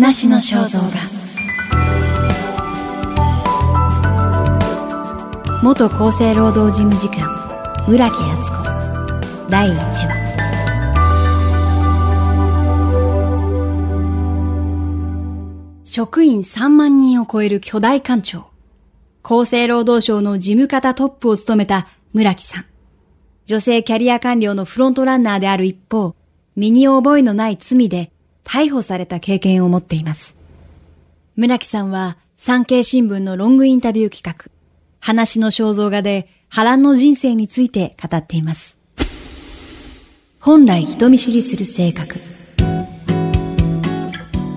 話の肖像画。元厚生労働事務次官村木敦子。第1話。職員3万人を超える巨大官庁。厚生労働省の事務方トップを務めた村木さん。女性キャリア官僚のフロントランナーである一方身に覚えのない罪で逮捕された経験を持っています。村木さんは産経新聞のロングインタビュー企画、話の肖像画で波乱の人生について語っています。本来人見知りする性格。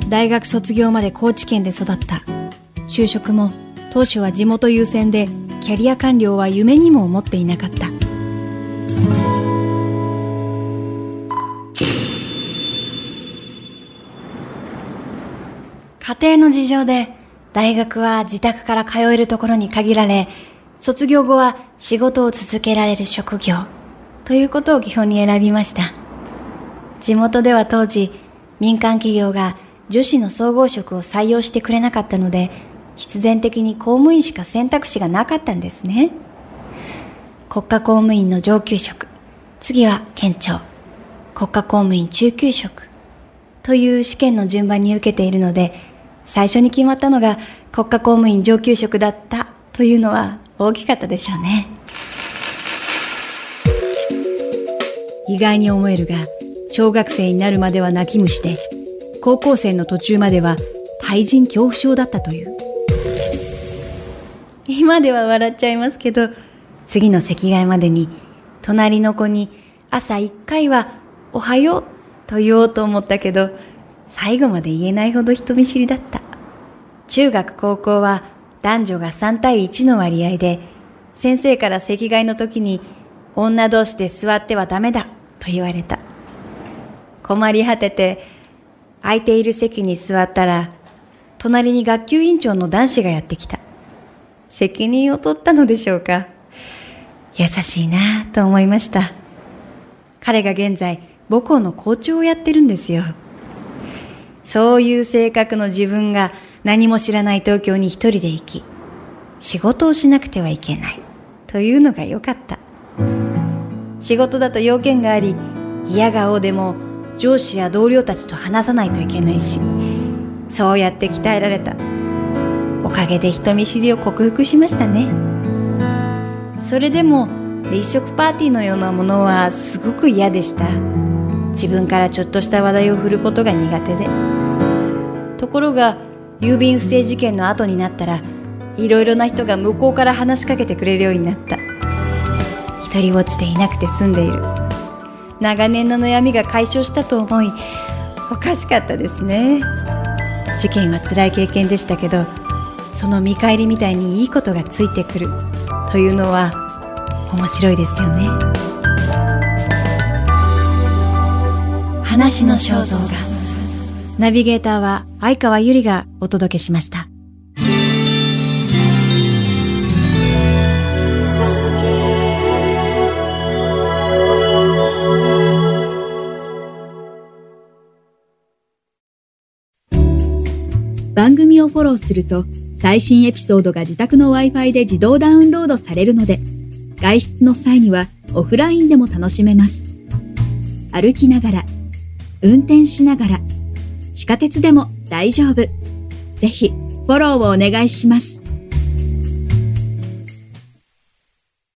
大学卒業まで高知県で育った。就職も当初は地元優先でキャリア官僚は夢にも思っていなかった。家庭の事情で大学は自宅から通えるところに限られ、卒業後は仕事を続けられる職業ということを基本に選びました。地元では当時、民間企業が女子の総合職を採用してくれなかったので、必然的に公務員しか選択肢がなかったんですね。国家公務員の上級職、次は県庁、国家公務員中級職という試験の順番に受けているので、最初に決まったのが国家公務員上級職だったというのは大きかったでしょうね。意外に思えるが、小学生になるまでは泣き虫で、高校生の途中までは対人恐怖症だったという。今では笑っちゃいますけど、次の席替えまでに、隣の子に朝一回はおはようと言おうと思ったけど、最後まで言えないほど人見知りだった。中学高校は男女が3対1の割合で、先生から席替えの時に女同士で座ってはダメだと言われた。困り果てて、空いている席に座ったら、隣に学級委員長の男子がやってきた。責任を取ったのでしょうか。優しいなぁと思いました。彼が現在母校の校長をやってるんですよ。そういう性格の自分が何も知らない東京に一人で行き、仕事をしなくてはいけない。というのが良かった。仕事だと要件があり、嫌顔でも上司や同僚たちと話さないといけないし、そうやって鍛えられた。おかげで人見知りを克服しましたね。それでも、立食パーティーのようなものはすごく嫌でした。自分からちょっとした話題を振ることが苦手で。ところが、郵便不正事件の後になったら、いろいろな人が向こうから話しかけてくれるようになった。一人ぼっちでいなくて済んでいる。長年の悩みが解消したと思い、おかしかったですね。事件は辛い経験でしたけど、その見返りみたいにいいことがついてくるというのは面白いですよね。話の肖像画ナビゲーターは相川ゆりがお届けしました。番組をフォローすると最新エピソードが自宅の Wi-Fi で自動ダウンロードされるので外出の際にはオフラインでも楽しめます。歩きながら、運転しながら、地下鉄でも大丈夫。ぜひ、フォローをお願いします。